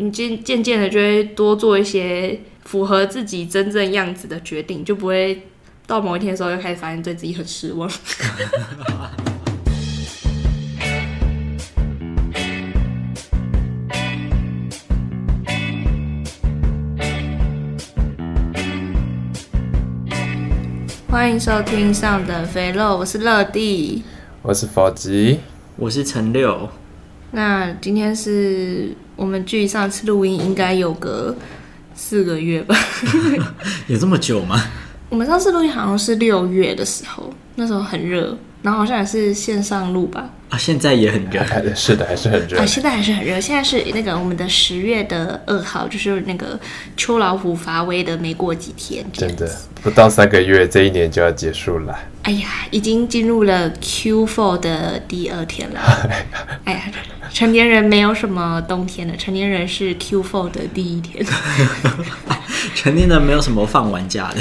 你渐渐渐的就会多做一些符合自己真正样子的决定，就不会到某一天的时候又开始发现对自己很失望。欢迎收听上等肥肉，我是乐蒂，我是佛吉，我是陈六。那今天是我们距上次录音应该有个四个月吧？有这么久吗？我们上次录音好像是六月的时候，那时候很热，然后好像也是线上录吧。啊，现在也很热，是的，还是很热。啊，现在还是很热。现在是那个我们的十月的二号，就是那个秋老虎发威的没过几天。真的，不到三个月，这一年就要结束了。哎呀，已经进入了 Q4 的第二天了。哎呀，成年人没有什么冬天的，成年人是 Q4 的第一天。成年人没有什么放完假的。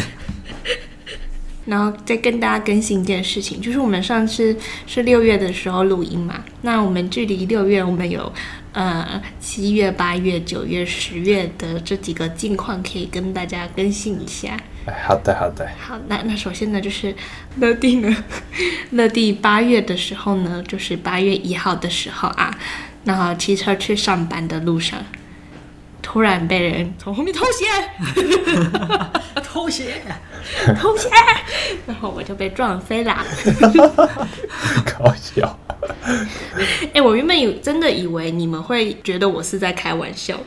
然后再跟大家更新一件事情，就是我们上次是六月的时候录音嘛，那我们距离六月，我们有呃七月、八月、九月、十月的这几个近况可以跟大家更新一下。好的，好的。好，那那首先呢，就是乐蒂呢，乐蒂八月的时候呢，就是八月一号的时候啊，然后骑车去上班的路上。突然被人从后面偷袭，偷袭，偷鞋，然后我就被撞飞啦。搞笑。哎、欸，我原本以真的以为你们会觉得我是在开玩笑，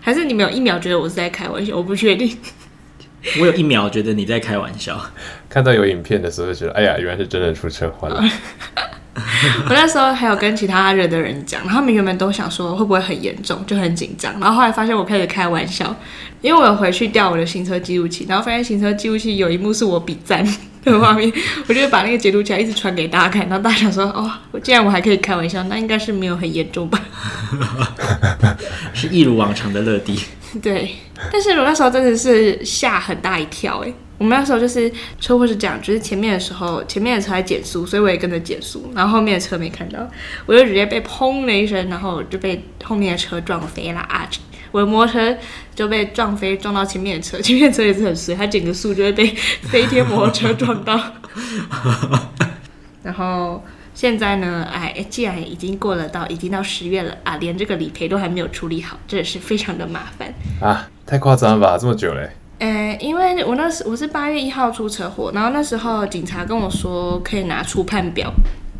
还是你们有一秒觉得我是在开玩笑？我不确定。我有一秒觉得你在开玩笑，看到有影片的时候就觉得，哎呀，原来是真的出车祸了。我那时候还有跟其他人的人讲，他们原本都想说会不会很严重，就很紧张。然后后来发现我开始开玩笑，因为我有回去调我的行车记录器，然后发现行车记录器有一幕是我比赞 的画面，我就把那个截图起来一直传给大家看。然后大家想说，哦，既然我还可以开玩笑，那应该是没有很严重吧？是一如往常的乐迪。对，但是我那时候真的是吓很大一跳哎。我们那时候就是车祸是这样，就是前面的时候，前面的车在减速，所以我也跟着减速，然后后面的车没看到，我就直接被砰的一声，然后就被后面的车撞飞了啊！我的摩托车就被撞飞，撞到前面的车，前面的车也是很衰，它整个速就会被飞天摩托车撞到。然后现在呢，哎，既然已经过了到已经到十月了啊，连这个理赔都还没有处理好，这也是非常的麻烦啊！太夸张了吧，这么久嘞？呃，因为我那时我是八月一号出车祸，然后那时候警察跟我说可以拿出判表，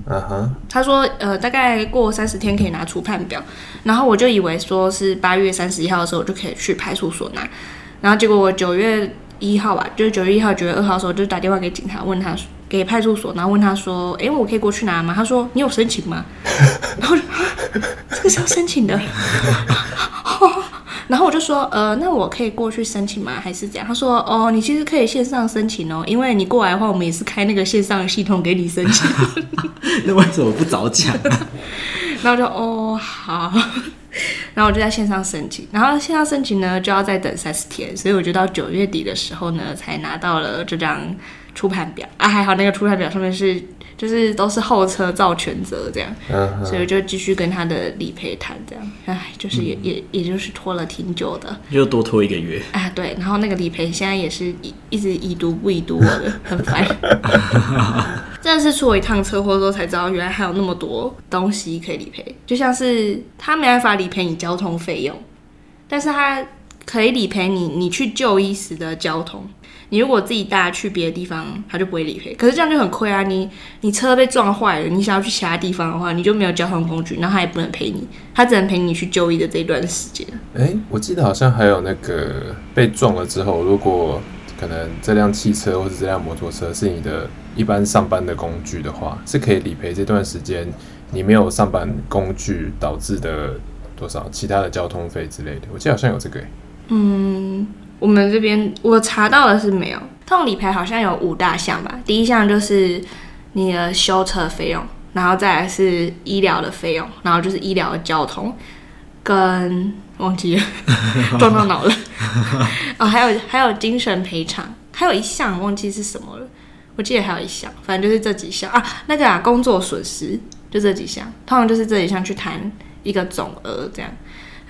嗯哼，他说呃大概过三十天可以拿出判表，然后我就以为说是八月三十一号的时候我就可以去派出所拿，然后结果我九月一号吧，就是九月一号、九月二号的时候就打电话给警察问他给派出所，然后问他说，哎，我可以过去拿吗？他说你有申请吗？然后这个是要申请的。然后我就说，呃，那我可以过去申请吗？还是怎样？他说，哦，你其实可以线上申请哦，因为你过来的话，我们也是开那个线上的系统给你申请。那为什么不早讲？然后我就，哦，好。然后我就在线上申请，然后线上申请呢就要再等三十天，所以我就到九月底的时候呢才拿到了这张初判表啊，还好那个出判表上面是。就是都是后车造全责这样，uh. 所以就继续跟他的理赔谈这样，哎，就是也、嗯、也也就是拖了挺久的，又多拖一个月啊，对，然后那个理赔现在也是一一直已读不已读我的，很烦。真的是出了一趟车祸之后才知道，原来还有那么多东西可以理赔，就像是他没办法理赔你交通费用，但是他可以理赔你你去就医时的交通。你如果自己带去别的地方，他就不会理赔。可是这样就很亏啊！你你车被撞坏了，你想要去其他地方的话，你就没有交通工具，然后他也不能赔你，他只能赔你去就医的这一段时间。哎、欸，我记得好像还有那个被撞了之后，如果可能这辆汽车或者这辆摩托车是你的一般上班的工具的话，是可以理赔这段时间你没有上班工具导致的多少其他的交通费之类的。我记得好像有这个、欸。嗯。我们这边我查到的是没有，痛理赔好像有五大项吧。第一项就是你的修车费用，然后再来是医疗的费用，然后就是医疗的交通，跟忘记了 撞到脑了。哦，还有还有精神赔偿，还有一项忘记是什么了。我记得还有一项，反正就是这几项啊。那个啊，工作损失就这几项，通常就是这几项去谈一个总额这样。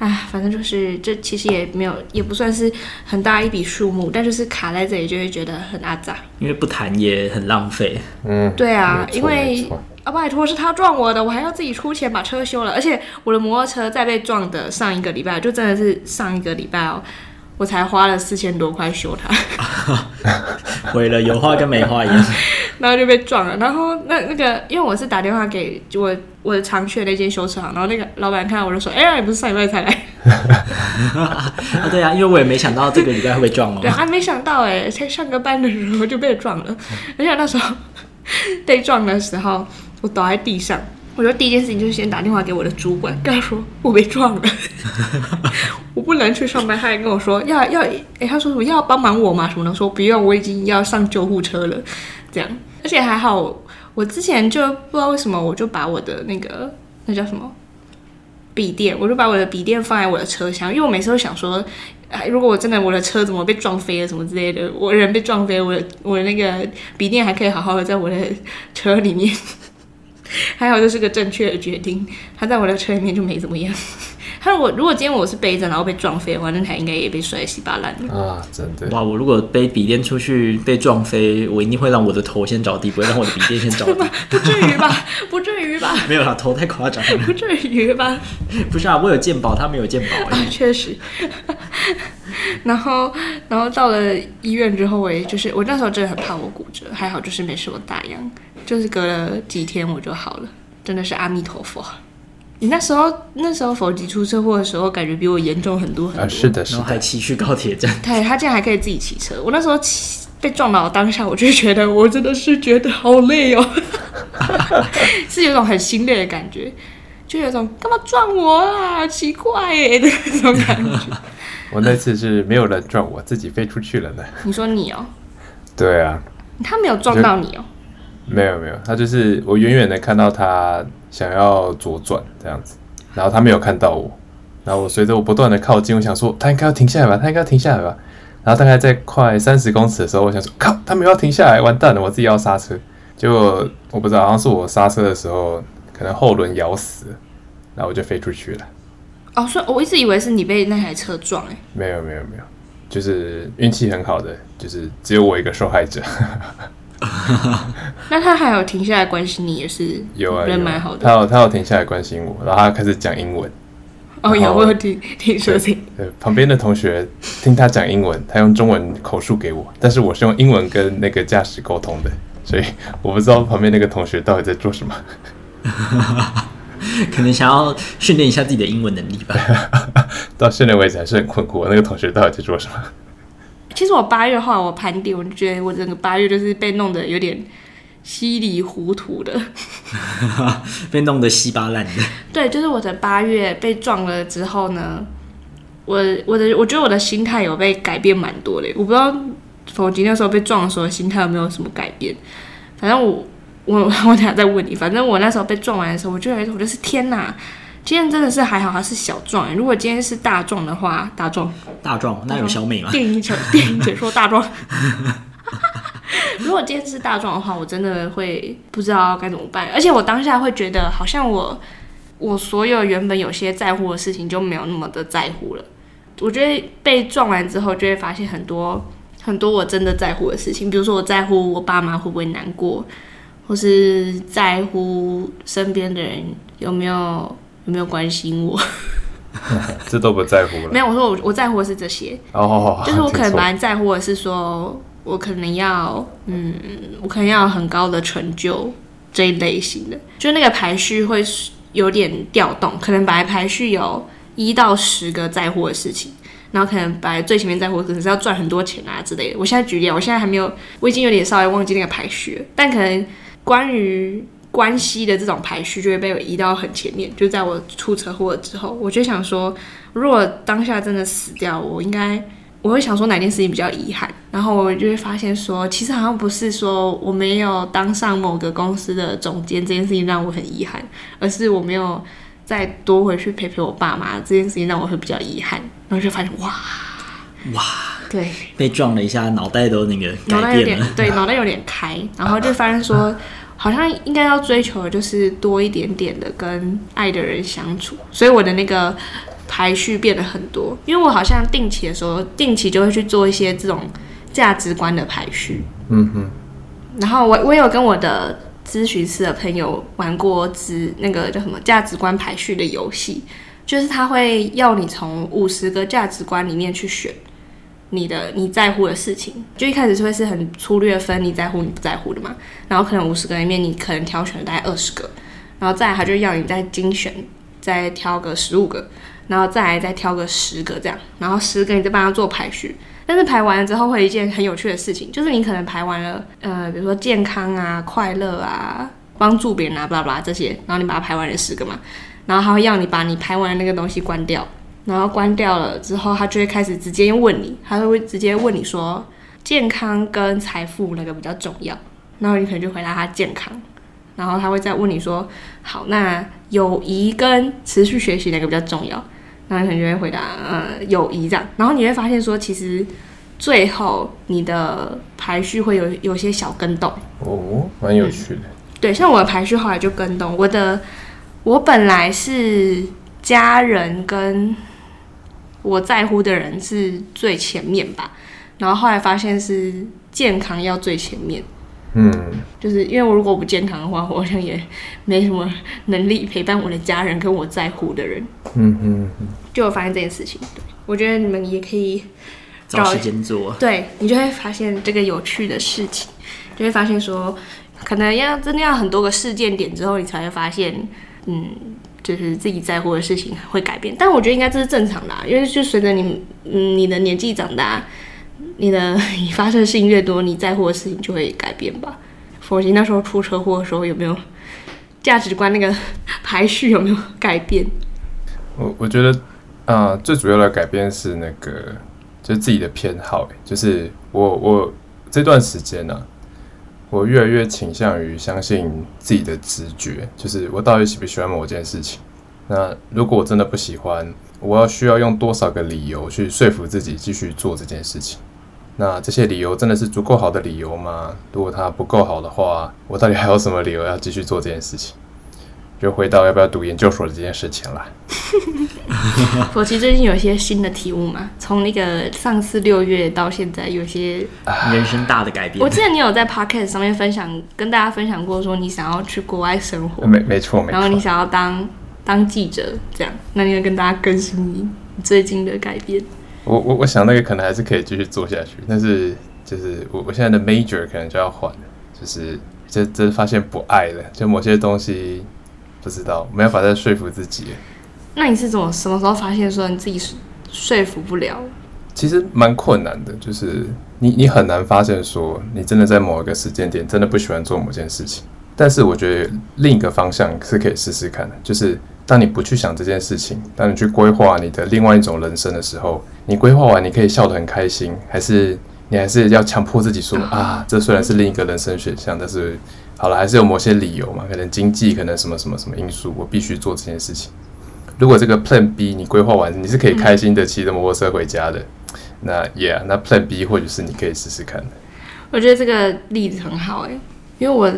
哎，反正就是这其实也没有，也不算是很大一笔数目，但就是卡在这里就会觉得很阿杂。因为不谈也很浪费。嗯，对啊，因为啊，拜托是他撞我的，我还要自己出钱把车修了，而且我的摩托车在被撞的上一个礼拜，就真的是上一个礼拜哦。我才花了四千多块修它，毁了有花跟没花一样，然后就被撞了。然后那那个，因为我是打电话给我我常去的那间修车行，然后那个老板看到我就说：“哎、欸、呀，你不是上礼拜才来？” 啊，对啊，因为我也没想到这个礼拜会被撞哦。对，还没想到哎，才上个班的时候就被撞了，而且那时候被撞的时候，我倒在地上。我觉得第一件事情就是先打电话给我的主管，跟他说我被撞了，我不能去上班。他还跟我说要要，哎、欸，他说什么要帮忙我嘛？什么的？说不用，我已经要上救护车了。这样，而且还好，我之前就不知道为什么，我就把我的那个那叫什么笔电，我就把我的笔电放在我的车厢，因为我每次都想说，哎，如果我真的我的车怎么被撞飞了什么之类的，我人被撞飞，我的我的那个笔电还可以好好的在我的车里面。还好这是个正确的决定，他在我的车里面就没怎么样。他说我如果今天我是背着然后被撞飞的话，那台应该也被摔稀巴烂了啊！真的哇！我如果背笔电出去被撞飞，我一定会让我的头先着地，不会让我的笔电先着地。不至于吧？不至于吧？没有啦，头太夸张了。不至于吧？不是啊，我有健保，他没有健保。啊，确实。然后，然后到了医院之后，我也就是我那时候真的很怕我骨折，还好就是没什么大恙。就是隔了几天我就好了，真的是阿弥陀佛。你那时候那时候否极出车祸的时候，感觉比我严重很多很多。啊，是的，是的。然后还骑去高铁站。对，他竟然还可以自己骑车。我那时候骑被撞到当下，我就觉得我真的是觉得好累哦，是有种很心累的感觉，就有种干嘛撞我啊，奇怪耶的那种感觉。我那次是没有人撞我，自己飞出去了呢。你说你哦？对啊。他没有撞到你哦。没有没有，他就是我远远的看到他想要左转这样子，然后他没有看到我，然后我随着我不断的靠近，我想说他应该要停下来吧，他应该要停下来吧，然后大概在快三十公尺的时候，我想说靠，他没有要停下来，完蛋了，我自己要刹车，结果我不知道，好像是我刹车的时候可能后轮咬死，然后我就飞出去了。哦，所以我一直以为是你被那台车撞哎，没有没有没有，就是运气很好的，就是只有我一个受害者。那他还有停下来关心你，也是有啊，人蛮好的。他有他有停下来关心我，然后他开始讲英文。哦，有没有听听说听？对，旁边的同学听他讲英文，他用中文口述给我，但是我是用英文跟那个驾驶沟通的，所以我不知道旁边那个同学到底在做什么。可能想要训练一下自己的英文能力吧。到现在为止还是很困惑，那个同学到底在做什么？其实我八月后来我盘点，我就觉得我整个八月就是被弄得有点稀里糊涂的，被弄得稀巴烂的。对，就是我的八月被撞了之后呢，我我的我觉得我的心态有被改变蛮多的。我不知道否极那时候被撞的时候心态有没有什么改变。反正我我 我等下再问你。反正我那时候被撞完的时候，我就觉得我就是天哪！今天真的是还好，它是小撞。如果今天是大撞的话，大撞，大撞，那有小美吗？电影解电影解说大撞。如果今天是大撞的话，我真的会不知道该怎么办。而且我当下会觉得，好像我我所有原本有些在乎的事情就没有那么的在乎了。我觉得被撞完之后，就会发现很多很多我真的在乎的事情，比如说我在乎我爸妈会不会难过，或是在乎身边的人有没有。有没有关心我？这都不在乎了。没有，我说我我在乎的是这些。哦、oh，就是我可能蛮在乎的是说，我可能要，嗯，我可能要很高的成就这一类型的。就那个排序会有点调动，可能本来排序有一到十个在乎的事情，然后可能本来最前面在乎可能是要赚很多钱啊之类的。我现在举例，我现在还没有，我已经有点稍微忘记那个排序了，但可能关于。关系的这种排序就会被我移到很前面。就在我出车祸之后，我就想说，如果当下真的死掉，我应该我会想说哪件事情比较遗憾。然后我就会发现说，其实好像不是说我没有当上某个公司的总监这件事情让我很遗憾，而是我没有再多回去陪陪我爸妈这件事情让我会比较遗憾。然后就发现哇哇，对，被撞了一下，脑袋都那个脑袋有点对，脑袋有点开，然后就发现说。好像应该要追求的就是多一点点的跟爱的人相处，所以我的那个排序变得很多，因为我好像定期的时候，定期就会去做一些这种价值观的排序。嗯哼。然后我我有跟我的咨询师的朋友玩过值那个叫什么价值观排序的游戏，就是他会要你从五十个价值观里面去选你的你在乎的事情，就一开始是会是很粗略分你在乎你不在乎的嘛，然后可能五十个里面你可能挑选了大概二十个，然后再来他就要你再精选，再挑个十五个，然后再来再挑个十个这样，然后十个你再帮他做排序。但是排完了之后会有一件很有趣的事情，就是你可能排完了，呃，比如说健康啊、快乐啊、帮助别人啊、巴拉巴拉这些，然后你把它排完了十个嘛，然后他会要你把你排完的那个东西关掉，然后关掉了之后，他就会开始直接问你，他会直接问你说，健康跟财富哪个比较重要？然后你可能就回答他健康，然后他会再问你说，好，那友谊跟持续学习哪个比较重要？然后你可能就会回答，呃，友谊这样。然后你会发现说，其实最后你的排序会有有些小跟动哦，蛮有趣的。嗯。对，像我的排序后来就跟动。我的我本来是家人跟我在乎的人是最前面吧，然后后来发现是健康要最前面。嗯，就是因为我如果不健康的话，我好像也没什么能力陪伴我的家人跟我在乎的人。嗯嗯嗯，就我发现这件事情，对，我觉得你们也可以找时间做，对，你就会发现这个有趣的事情，就会发现说，可能要真的要很多个事件点之后，你才会发现，嗯，就是自己在乎的事情会改变。但我觉得应该这是正常的啊，因为就随着你，嗯，你的年纪长大。你的你发生的事情越多，你在乎的事情就会改变吧。佛吉那时候出车祸的时候，有没有价值观那个排序有没有改变？我我觉得啊、最主要的改变是那个，就是自己的偏好。就是我我这段时间呢、我越来越倾向于相信自己的直觉，就是我到底喜不喜欢某件事情。那如果我真的不喜欢，我要需要用多少个理由去说服自己继续做这件事情？那这些理由真的是足够好的理由吗？如果它不够好的话，我到底还有什么理由要继续做这件事情？就回到要不要读研究所的这件事情了。我其实最近有一些新的体悟嘛，从那个上次六月到现在，有些人生大的改变。我记得你有在 Podcast 上面分享，跟大家分享过，说你想要去国外生活，没没错没错，然后你想要当当记者，这样，那你要跟大家更新你最近的改变。我我我想那个可能还是可以继续做下去，但是就是我我现在的 major 可能就要换，就是这这发现不爱了，就某些东西不知道没办法再说服自己。那你是怎么什么时候发现说你自己说服不了？其实蛮困难的，就是你你很难发现说你真的在某一个时间点真的不喜欢做某件事情，但是我觉得另一个方向是可以试试看的，就是。当你不去想这件事情，当你去规划你的另外一种人生的时候，你规划完你可以笑得很开心，还是你还是要强迫自己说啊，这虽然是另一个人生选项，但是好了，还是有某些理由嘛，可能经济，可能什么什么什么因素，我必须做这件事情。如果这个 Plan B 你规划完，你是可以开心的骑着摩托车回家的，那 Yeah，那 Plan B 或者是你可以试试看的。我觉得这个例子很好诶，因为我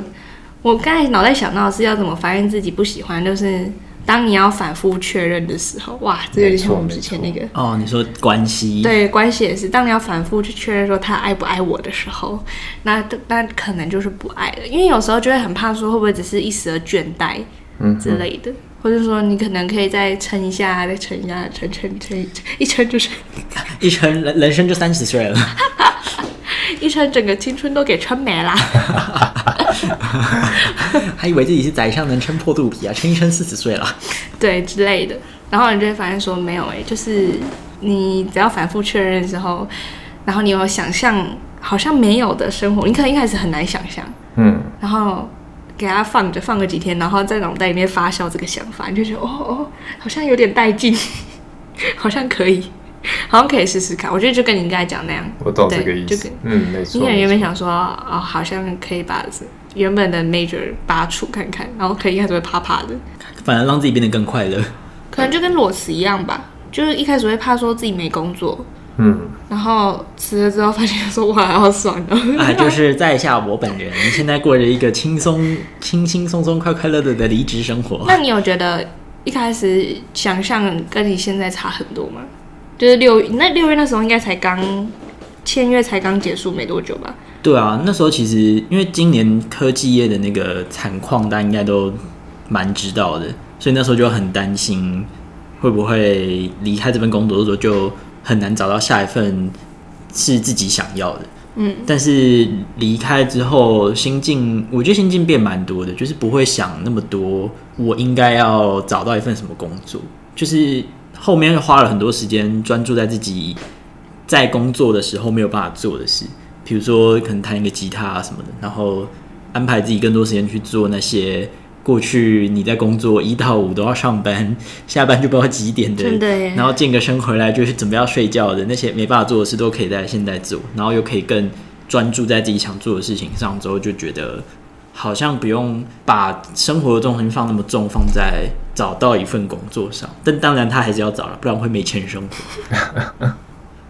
我刚才脑袋想到是要怎么发现自己不喜欢，就是。当你要反复确认的时候，哇，这个就像我们之前那个哦，你说关系，对，关系也是。当你要反复去确认说他爱不爱我的时候，那那可能就是不爱了，因为有时候就会很怕说会不会只是一时的倦怠，嗯之类的，或者说你可能可以再撑一下，再撑一下，撑撑撑一撑就是 一撑人人生就三十岁了，一撑整个青春都给撑没了。还以为自己是宰相能撑破肚皮啊，撑一撑四十岁了，对之类的。然后你就会发现说没有哎、欸，就是你只要反复确认之后，然后你有想象好像没有的生活，你可能一开始很难想象，嗯，然后给他放着放个几天，然后在脑袋里面发酵这个想法，你就觉得哦哦，好像有点带劲，好像可以。好像可以试试看，我觉得就跟你刚才讲那样，我懂这个意思。嗯，没错。你可能原本想说，哦，好像可以把原本的 major 拔除看看，然后可以一开始会怕怕的，反而让自己变得更快乐。可能就跟裸辞一样吧，就是一开始会怕说自己没工作，嗯，然后辞了之后发现说哇，好爽哦。啊，就是在下我本人，现在过着一个轻松、轻轻松松、快快乐乐的离职生活。那你有觉得一开始想象跟你现在差很多吗？就是六那六月那时候应该才刚签约，才刚结束没多久吧？对啊，那时候其实因为今年科技业的那个惨况，大家应该都蛮知道的，所以那时候就很担心会不会离开这份工作的时候就很难找到下一份是自己想要的。嗯，但是离开之后，心境我觉得心境变蛮多的，就是不会想那么多，我应该要找到一份什么工作，就是后面花了很多时间专注在自己在工作的时候没有办法做的事，比如说可能弹一个吉他啊什么的，然后安排自己更多时间去做那些。过去你在工作一到五都要上班，下班就不知道几点的，然后健个身回来就是准备要睡觉的那些没办法做的事都可以在现在做，然后又可以更专注在自己想做的事情上，之后就觉得好像不用把生活的重心放那么重，放在找到一份工作上。但当然他还是要找了，不然会没钱生活。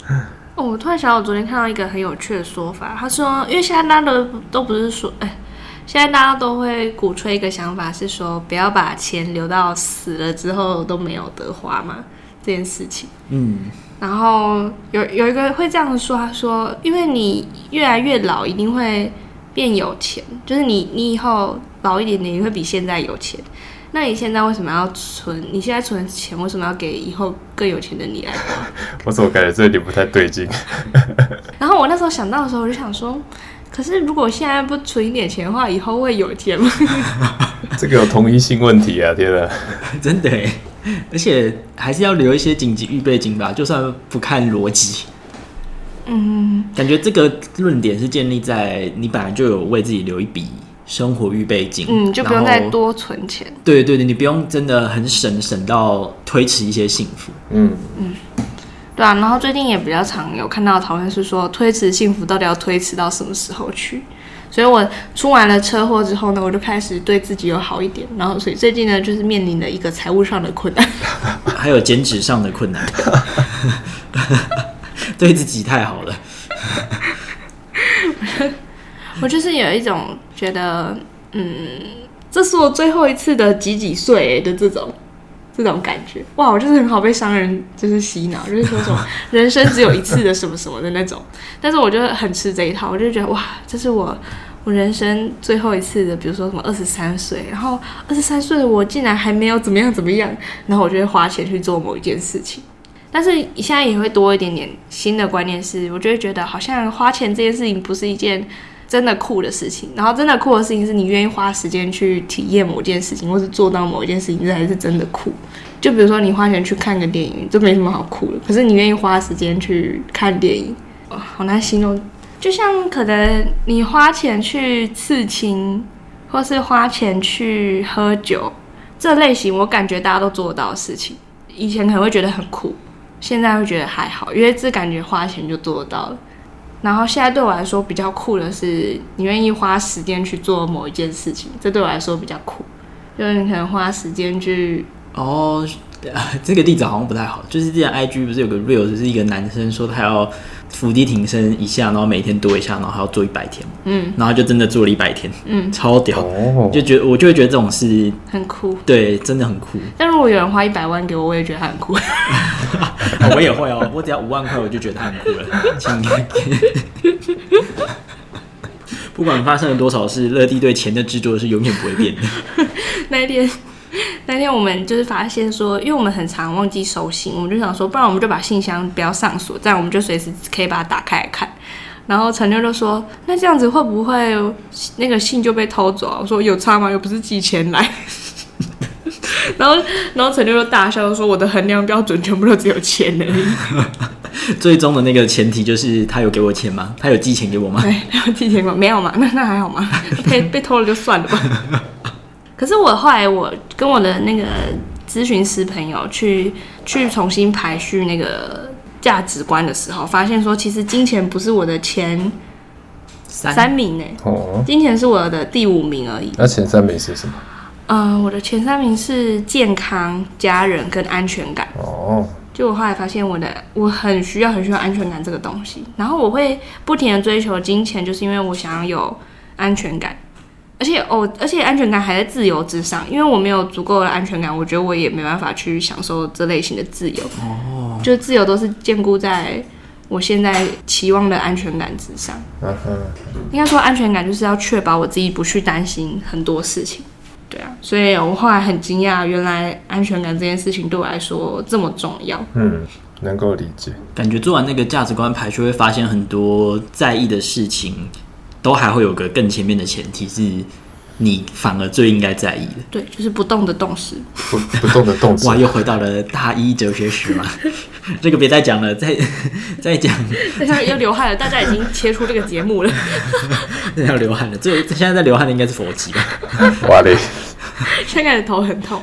哦，我突然想到，我昨天看到一个很有趣的说法，他说，因为现在大家都都不是说，哎。现在大家都会鼓吹一个想法，是说不要把钱留到死了之后都没有得花嘛，这件事情。嗯，然后有有一个会这样说，他说，因为你越来越老，一定会变有钱，就是你你以后老一点点，你会比现在有钱。那你现在为什么要存？你现在存钱，为什么要给以后更有钱的你来花？我怎么感觉这里不太对劲？然后我那时候想到的时候，我就想说。可是，如果现在不存一点钱的话，以后会有钱吗？这个有同一性问题啊！天哪，真的耶，而且还是要留一些紧急预备金吧，就算不看逻辑。嗯，感觉这个论点是建立在你本来就有为自己留一笔生活预备金，嗯，就不用再多存钱。对对对，你不用真的很省省到推迟一些幸福。嗯嗯。对啊，然后最近也比较常有看到讨论是说，推迟幸福到底要推迟到什么时候去？所以我出完了车祸之后呢，我就开始对自己有好一点。然后所以最近呢，就是面临了一个财务上的困难，还有减脂上的困难，对自己太好了。我就是有一种觉得，嗯，这是我最后一次的几几岁的这种。这种感觉，哇，我就是很好被商人就是洗脑，就是说什么 人生只有一次的什么什么的那种。但是我就很吃这一套，我就觉得哇，这是我我人生最后一次的，比如说什么二十三岁，然后二十三岁的我竟然还没有怎么样怎么样，然后我就会花钱去做某一件事情。但是现在也会多一点点新的观念是，我就会觉得好像花钱这件事情不是一件。真的酷的事情，然后真的酷的事情是你愿意花时间去体验某件事情，或是做到某一件事情，这才是真的酷。就比如说你花钱去看个电影，这没什么好酷的。可是你愿意花时间去看电影，哦，好难形容。就像可能你花钱去刺青，或是花钱去喝酒，这类型我感觉大家都做得到的事情，以前可能会觉得很酷，现在会觉得还好，因为这感觉花钱就做得到了。然后现在对我来说比较酷的是，你愿意花时间去做某一件事情，这对我来说比较酷。就是你可能花时间去哦，这个例子好像不太好。就是之前 IG 不是有个 real，就是一个男生说他要伏地挺身一下，然后每天多一下，然后还要做一百天。嗯，然后就真的做了一百天。嗯，超屌。哦，就觉得我就会觉得这种事很酷。对，真的很酷。但如果有人花一百万给我，我也觉得他很酷。我也会哦，我只要五万块，我就觉得他很酷了。请 不管发生了多少事，乐蒂对钱的执着是永远不会变的。那一天，那天我们就是发现说，因为我们很常忘记收信，我们就想说，不然我们就把信箱不要上锁，这样我们就随时可以把它打开来看。然后陈六就说：“那这样子会不会那个信就被偷走？”我说：“有差吗？又不是寄钱来。”然后，然后陈六就大笑说：“我的衡量标准全部都只有钱而已。”最终的那个前提就是他有给我钱吗？他有寄钱给我吗？对，他有寄钱给我，没有嘛？那那还好吗？被被偷了就算了吧。可是我后来我跟我的那个咨询师朋友去去重新排序那个价值观的时候，发现说其实金钱不是我的前三,名呢。哦，金钱是我的第五名而已。那前三名是什么？嗯、呃，我的前三名是健康、家人跟安全感。哦。就我后来发现，我的我很需要很需要安全感这个东西，然后我会不停的追求金钱，就是因为我想要有安全感。而且哦，而且安全感还在自由之上，因为我没有足够的安全感，我觉得我也没办法去享受这类型的自由。哦，就自由都是建构在我现在期望的安全感之上。嗯哼，应该说安全感就是要确保我自己不去担心很多事情。对啊，所以我后来很惊讶，原来安全感这件事情对我来说这么重要。嗯，能够理解。感觉做完那个价值观排序会发现很多在意的事情，都还会有个更前面的前提是，你反而最应该在意的。对，就是不动的动词。不不动的动词。哇，又回到了大一哲学史嘛。这个别再讲了，再再讲。现在又流汗了，大家已经切出这个节目了。要流汗了，最现在在流汗的应该是佛吉吧？哇嘞！现在的头很痛，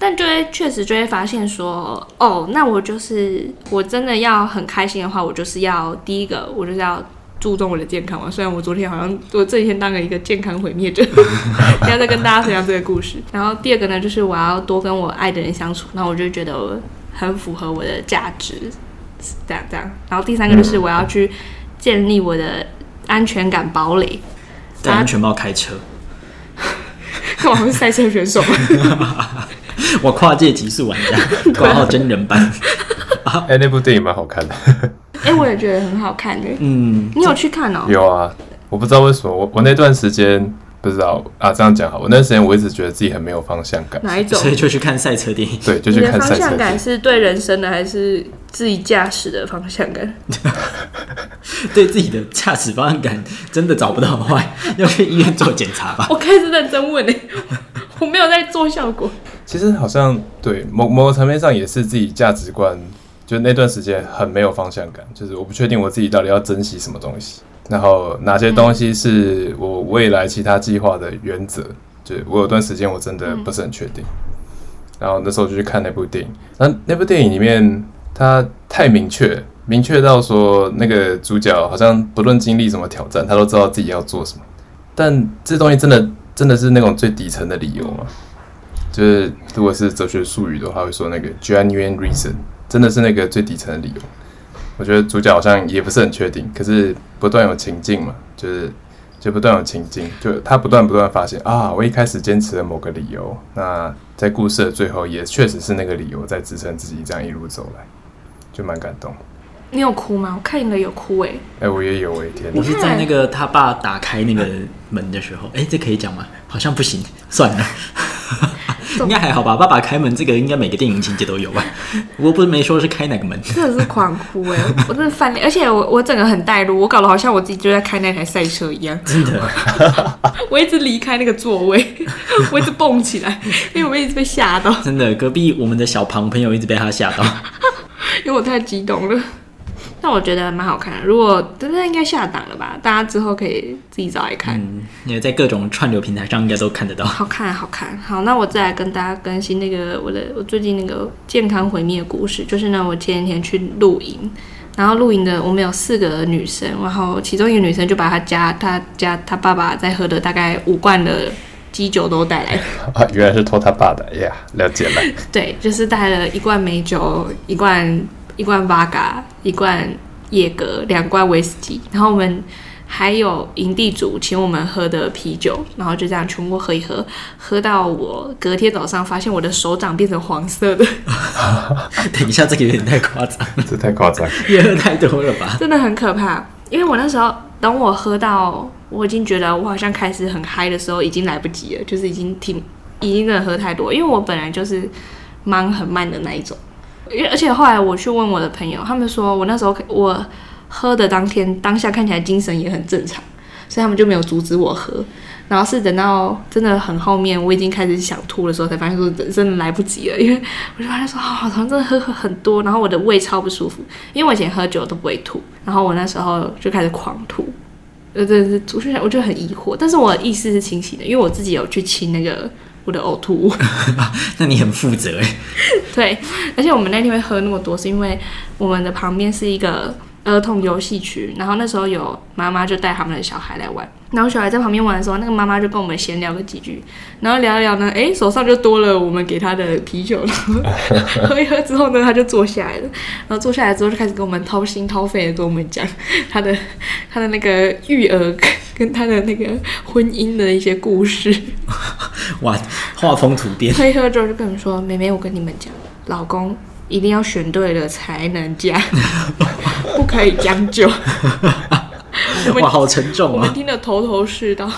但就会确实就会发现说，哦，那我就是我真的要很开心的话，我就是要第一个，我就是要注重我的健康嘛。虽然我昨天好像我这几天当了一个健康毁灭者，不要再跟大家分享这个故事。然后第二个呢，就是我要多跟我爱的人相处，那我就觉得我很符合我的价值，这样这样。然后第三个就是我要去建立我的安全感堡垒，戴安全帽开车。我好像是赛车选手，我跨界极速玩家，挂号真人版。哎、欸，那部电影蛮好看的。哎、欸，我也觉得很好看的。嗯，你有去看哦、喔？有啊，我不知道为什么我我那段时间不知道啊，这样讲好。我那段时间我一直觉得自己很没有方向感。哪一种？所以就去看赛车电影。对，就去看赛车。方向感是对人生的，还是自己驾驶的方向感？对自己的驾驶方向感真的找不到坏，要去医院做检查吧。我开始认真问呢，我没有在做效果。其实好像对某某个层面上也是自己价值观，就那段时间很没有方向感，就是我不确定我自己到底要珍惜什么东西，然后哪些东西是我未来其他计划的原则。就我有段时间我真的不是很确定，然后那时候就去看那部电影，那那部电影里面它太明确。明确到说，那个主角好像不论经历什么挑战，他都知道自己要做什么。但这东西真的真的是那种最底层的理由吗？就是如果是哲学术语的话，会说那个 genuine reason，真的是那个最底层的理由。我觉得主角好像也不是很确定，可是不断有情境嘛，就是就不断有情境，就他不断不断发现啊，我一开始坚持的某个理由，那在故事的最后也确实是那个理由在支撑自己这样一路走来，就蛮感动。你有哭吗？我看你的有哭哎、欸。哎、欸，我也有哎、欸，天！我是在那个他爸打开那个门的时候，哎、欸，这可以讲吗？好像不行，算了，应该还好吧。爸爸开门这个应该每个电影情节都有吧？我不是没说是开哪个门，真的是狂哭哎、欸！我真的翻脸，而且我我整个很带入，我搞得好像我自己就在开那台赛车一样，真的。我一直离开那个座位，我一直蹦起来，因为我一直被吓到。真的，隔壁我们的小庞朋友一直被他吓到，因为我太激动了。但我觉得蛮好看的，如果真的应该下档了吧？大家之后可以自己找来看。嗯，因为在各种串流平台上应该都看得到。好看，好看。好，那我再来跟大家更新那个我的我最近那个健康毁灭的故事。就是呢，我前几天去露营，然后露营的我们有四个女生，然后其中一个女生就把她家她家她爸爸在喝的大概五罐的基酒都带来。啊，原来是托他爸的呀，yeah, 了解了。对，就是带了一罐美酒，一罐。一罐八嘎，一罐野格，两罐威士忌，然后我们还有营地主请我们喝的啤酒，然后就这样全部喝一喝，喝到我隔天早上发现我的手掌变成黄色的。等一下，这个有点太夸张，这太夸张，也喝太多了吧？真的很可怕，因为我那时候等我喝到我已经觉得我好像开始很嗨的时候，已经来不及了，就是已经挺已经真的喝太多，因为我本来就是忙很慢的那一种。因为而且后来我去问我的朋友，他们说我那时候我喝的当天当下看起来精神也很正常，所以他们就没有阻止我喝。然后是等到真的很后面，我已经开始想吐的时候，才发现说真的来不及了。因为我就发现说，好像真的喝喝很多，然后我的胃超不舒服。因为我以前喝酒都不会吐，然后我那时候就开始狂吐，呃，真的是出来，我就很疑惑。但是我的意识是清醒的，因为我自己有去清那个。我的呕吐物，那你很负责哎。对，而且我们那天会喝那么多，是因为我们的旁边是一个儿童游戏区，然后那时候有妈妈就带他们的小孩来玩，然后小孩在旁边玩的时候，那个妈妈就跟我们闲聊个几句，然后聊一聊呢，哎，手上就多了我们给他的啤酒，然后喝一喝之后呢，他就坐下来了，然后坐下来之后就开始跟我们掏心掏肺的跟我们讲他的他的那个育儿。跟他的那个婚姻的一些故事。哇，画风突变。喝一喝之后就跟我们说：“妹妹，我跟你们讲，老公一定要选对了才能嫁，不可以将就。”哇，好沉重啊！我们听得头头是道。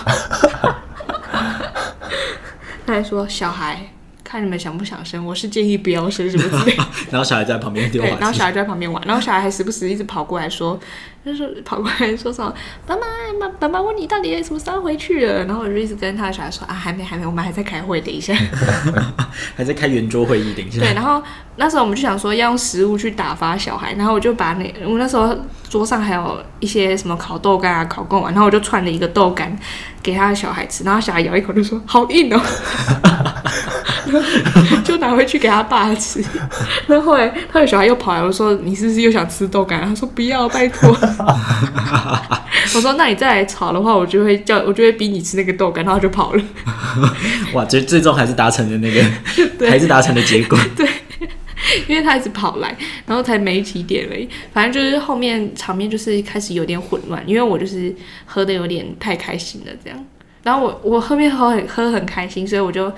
他还说：“小孩。”看你们想不想生，我是建议不要生什么之类。然后小孩在旁边丢，对，然后小孩就在旁边玩，然后小孩还时不时一直跑过来说，就是跑过来说什么，妈妈妈，爸爸问你到底什么时候回去了？然后我就一直跟他的小孩说啊，还没还没，我们还在开会，等一下，还在开圆桌会议，等一下。对，然后那时候我们就想说要用食物去打发小孩，然后我就把那我那时候桌上还有一些什么烤豆干啊、烤贡丸，然后我就串了一个豆干给他的小孩吃，然后小孩咬一口就说好硬哦。就拿回去给他爸吃，那后后来他的小孩又跑来，我说：“你是不是又想吃豆干？”他说：“不要，拜托。”我说：“那你再来吵的话，我就会叫，我就会逼你吃那个豆干。”然后就跑了。哇，最最终还是达成了那个，对还是达成的结果。对，因为他一直跑来，然后才没几点而已。反正就是后面场面就是开始有点混乱，因为我就是喝的有点太开心了，这样。然后我我后面喝很喝很开心，所以我就。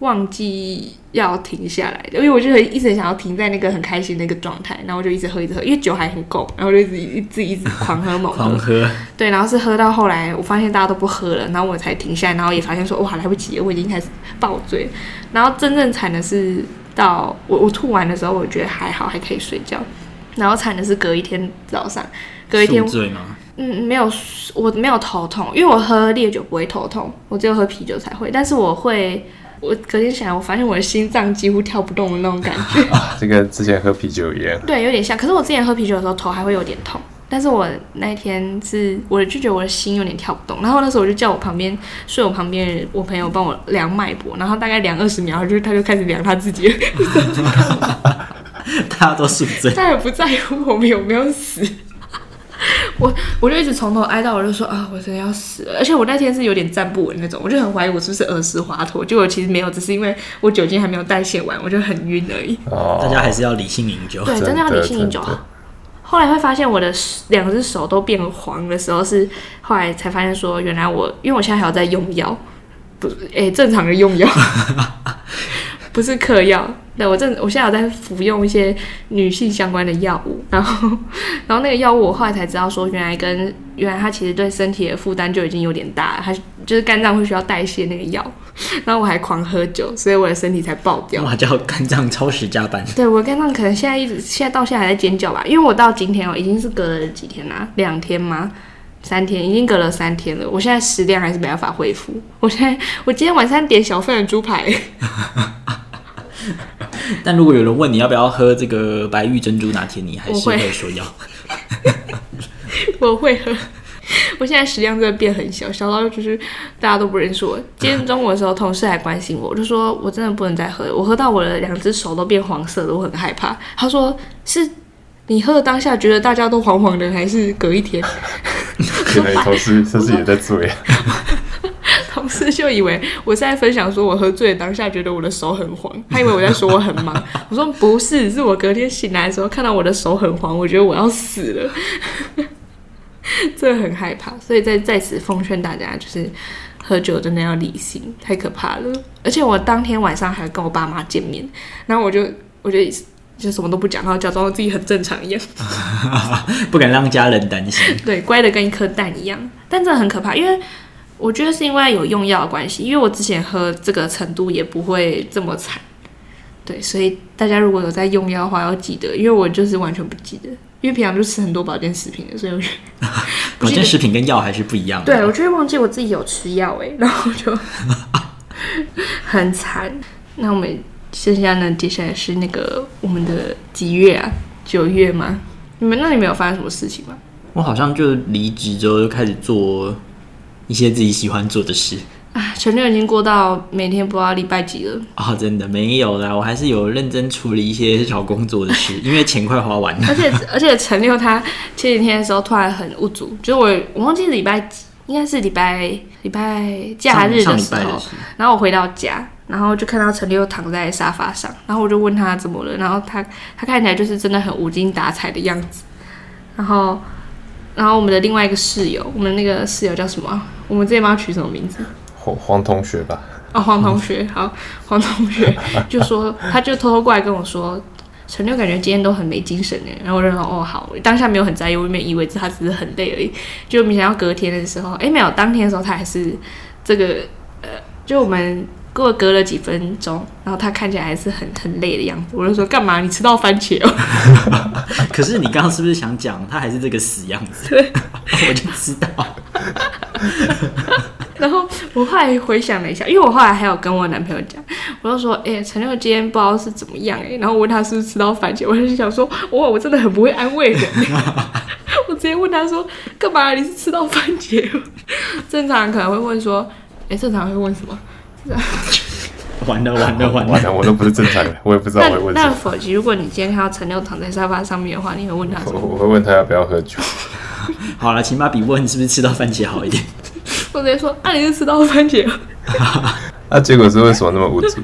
忘记要停下来，因为我就一直想要停在那个很开心的那个状态，然后我就一直喝，一直喝，因为酒还很够，然后就一直一直一直狂喝 猛喝，狂喝，对，然后是喝到后来，我发现大家都不喝了，然后我才停下来，然后也发现说哇来不及了，我已经开始爆醉，然后真正惨的是到我我吐完的时候，我觉得还好，还可以睡觉，然后惨的是隔一天早上，隔一天醉吗？嗯，没有，我没有头痛，因为我喝烈酒不会头痛，我只有喝啤酒才会，但是我会。我隔天起来，我发现我的心脏几乎跳不动的那种感觉，啊，这跟之前喝啤酒一样。对，有点像。可是我之前喝啤酒的时候头还会有点痛，但是我那天是，我就觉得我的心有点跳不动。然后那时候我就叫我旁边睡我旁边我朋友帮我量脉搏，然后大概量二十秒，就他就开始量他自己。大家都是醉，他也不在乎我们有没有死。我我就一直从头挨到，我就说啊，我真的要死了！而且我那天是有点站不稳那种，我就很怀疑我是不是耳石滑脱，结果其实没有，只是因为我酒精还没有代谢完，我就很晕而已。哦，大家还是要理性饮酒，对，真的要理性饮酒。后来会发现我的两只手都变黄的时候，是后来才发现说，原来我因为我现在还要在用药，不，诶、欸，正常的用药，不是嗑药。对，我正我现在有在服用一些女性相关的药物，然后，然后那个药物我后来才知道说，原来跟原来它其实对身体的负担就已经有点大了，它就是肝脏会需要代谢那个药，然后我还狂喝酒，所以我的身体才爆掉。哇，叫肝脏超时加班。对，我肝脏可能现在一直现在到现在还在尖叫吧，因为我到今天哦，已经是隔了几天啦，两天吗？三天，已经隔了三天了，我现在食量还是没办法恢复。我现在我今天晚上点小份的猪排。但如果有人问你要不要喝这个白玉珍珠拿铁，你还是会说要。我会喝。我现在食量真的变很小，小到就是大家都不认识我。今天中午的时候，同事还关心我，我就说我真的不能再喝了，我喝到我的两只手都变黄色了，我很害怕。他说是你喝的当下觉得大家都黄黄的，还是隔一天？原来同事同事也在醉。同事就以为我在分享，说我喝醉的当下觉得我的手很黄，他以为我在说我很忙。我说不是，是我隔天醒来的时候看到我的手很黄，我觉得我要死了，真的很害怕。所以在在此奉劝大家，就是喝酒真的要理性，太可怕了。而且我当天晚上还跟我爸妈见面，然后我就我就就什么都不讲，然后假装自己很正常一样，不敢让家人担心。对，乖的跟一颗蛋一样，但真的很可怕，因为。我觉得是因为有用药的关系，因为我之前喝这个程度也不会这么惨，对，所以大家如果有在用药的话，要记得，因为我就是完全不记得，因为平常就吃很多保健食品的，所以我觉得保健食品跟药还是不一样的。对，我就会忘记我自己有吃药哎，然后就很惨。那我们剩下呢？接下来是那个我们的几月啊？九月吗？你们那里没有发生什么事情吗？我好像就离职之后就开始做。一些自己喜欢做的事啊，陈六已经过到每天不知道礼拜几了啊、哦！真的没有啦，我还是有认真处理一些找工作的事，因为钱快花完了。而且而且陈六他前几天的时候突然很无助，就是我我忘记是礼拜几，应该是礼拜礼拜假日的时候，然后我回到家，然后就看到陈六躺在沙发上，然后我就问他怎么了，然后他他看起来就是真的很无精打采的样子，然后。然后我们的另外一个室友，我们那个室友叫什么？我们这边帮他取什么名字？黄黄同学吧。哦，黄同学，好，黄同学就说，他就偷偷过来跟我说，陈六感觉今天都很没精神哎。然后我就说，哦，好，当下没有很在意，我也没以为他只是很累而已。就没想到隔天的时候，哎，没有，当天的时候他还是这个，呃，就我们。过隔了几分钟，然后他看起来还是很很累的样子。我就说：“干嘛？你吃到番茄哦？” 可是你刚刚是不是想讲他还是这个死样子？对，我就知道。然后我后来回想了一下，因为我后来还有跟我男朋友讲，我就说：“哎、欸，陈六今天不知道是怎么样哎、欸。”然后我问他是不是吃到番茄，我就想说：“哇，我真的很不会安慰人。” 我直接问他说：“干嘛？你是吃到番茄？”正常人可能会问说：“哎、欸，正常人会问什么？” 完了完了完了！完了，我都不是正常人，我也不知道我会问什么。那否极，如果你今天看到陈六躺在沙发上面的话，你会问他什么？我，我会问他要不要喝酒。好了，起码比问是不是吃到番茄好一点。我直接说，那、啊、你是吃到番茄？那 结果是为什么那么无助？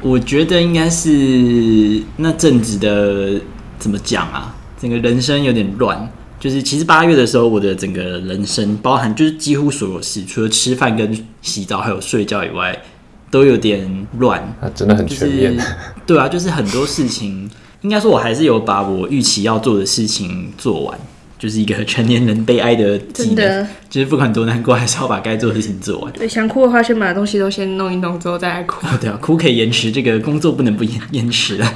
我觉得应该是那阵子的怎么讲啊？整个人生有点乱。就是其实八月的时候，我的整个人生，包含就是几乎所有事，除了吃饭跟洗澡还有睡觉以外，都有点乱。啊，真的很全面。就是、对啊，就是很多事情，应该说我还是有把我预期要做的事情做完，就是一个 成年人悲哀的技能。真的，就是不管多难过，还是要把该做的事情做完。对，想哭的话，先把东西都先弄一弄，之后再来哭。对啊，哭可以延迟，这个工作不能不延延迟啊。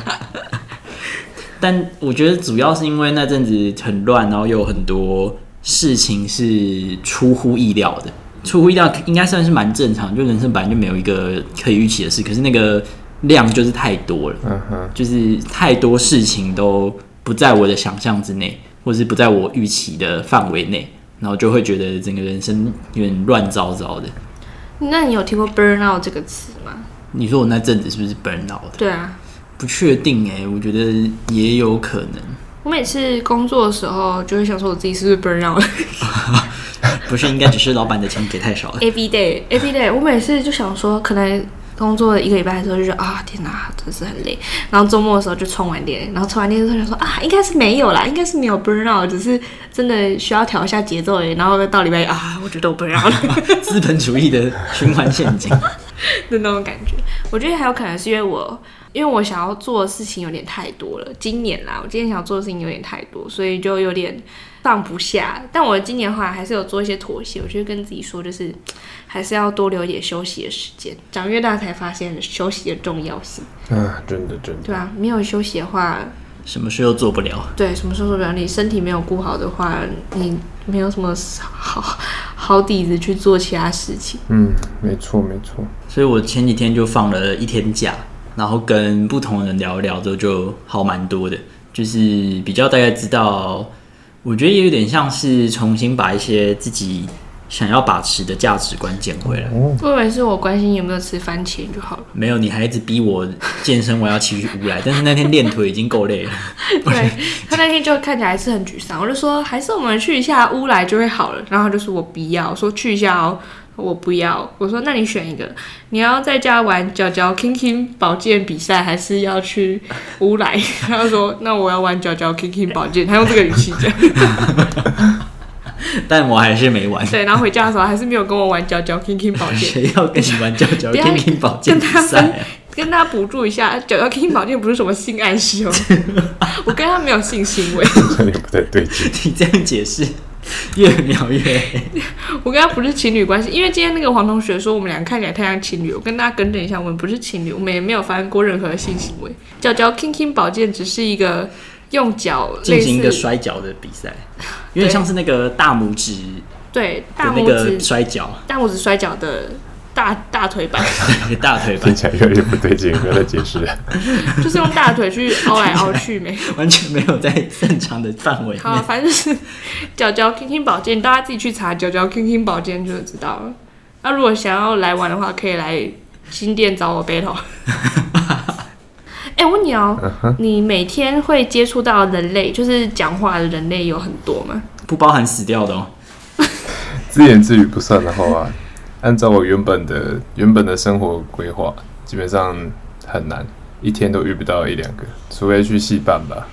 但我觉得主要是因为那阵子很乱，然后有很多事情是出乎意料的。出乎意料应该算是蛮正常，就人生本来就没有一个可以预期的事，可是那个量就是太多了，嗯哼，就是太多事情都不在我的想象之内，或是不在我预期的范围内，然后就会觉得整个人生有点乱糟糟的。那你有听过 burnout 这个词吗？你说我那阵子是不是 burnout 的？对啊。不确定哎、欸，我觉得也有可能。我每次工作的时候，就会想说我自己是不是 burn out 了？不是，应该只是老板的钱给太少了。Every day, every day，我每次就想说，可能工作了一个礼拜的时候，就觉得啊，天哪，真是很累。然后周末的时候就充完电，然后充完电之后想说啊，应该是没有啦，应该是没有 burn out，只是真的需要调一下节奏而已。然后到礼拜啊，我觉得我 burn out 了。资本主义的循环陷阱 的那种感觉。我觉得还有可能是因为我。因为我想要做的事情有点太多了，今年啦，我今年想要做的事情有点太多，所以就有点放不下。但我今年后来还是有做一些妥协，我就跟自己说，就是 还是要多留一点休息的时间。长越大才发现休息的重要性。啊，真的真的。对啊，没有休息的话，什么事都做不了。对，什么事都做不了。你身体没有顾好的话，你没有什么好好底子去做其他事情。嗯，没错没错。所以我前几天就放了一天假。然后跟不同的人聊一聊之后，就好蛮多的，就是比较大概知道，我觉得也有点像是重新把一些自己想要把持的价值观捡回来。我以为是我关心有没有吃番茄就好了。没有，你还一直逼我健身，我要骑去乌来，但是那天练腿已经够累了。对，他那天就看起来是很沮丧，我就说还是我们去一下乌来就会好了。然后他就说我不要，说去一下哦。我不要，我说那你选一个，你要在家玩脚脚 King King 宝剑比赛，还是要去乌来？他说那我要玩脚脚 King King 宝剑，他用这个语气讲，但我还是没玩。对，然后回家的时候还是没有跟我玩脚脚 King King 宝剑。谁要跟你玩脚脚 King King 宝剑比赛？跟他跟他补助一下，脚脚 King 宝剑不是什么性暗示哦，我跟他没有性行为。你不太对劲，你这样解释。越描越黑。我跟他不是情侣关系，因为今天那个黄同学说我们俩看起来太像情侣。我跟大家更正一下，我们不是情侣，我们也没有发生过任何的性行为。脚脚 King King 宝剑只是一个用脚进行一个摔跤的比赛，有点像是那个大拇指对大拇指摔跤，大拇指摔跤的。大大腿板，大腿板听起来有点不对劲，不要再解释了。就是用大腿去凹来凹去，没完全没有在正常的范围。好，反正是脚脚 King King 宝剑，大家自己去查脚脚 King King 宝剑就知道了。那如果想要来玩的话，可以来新店找我 battle。哎、欸，我问你哦、喔，uh huh. 你每天会接触到人类，就是讲话的人类有很多吗？不包含死掉的哦。自言自语不算的话。按照我原本的原本的生活规划，基本上很难，一天都遇不到一两个，除非去戏班吧。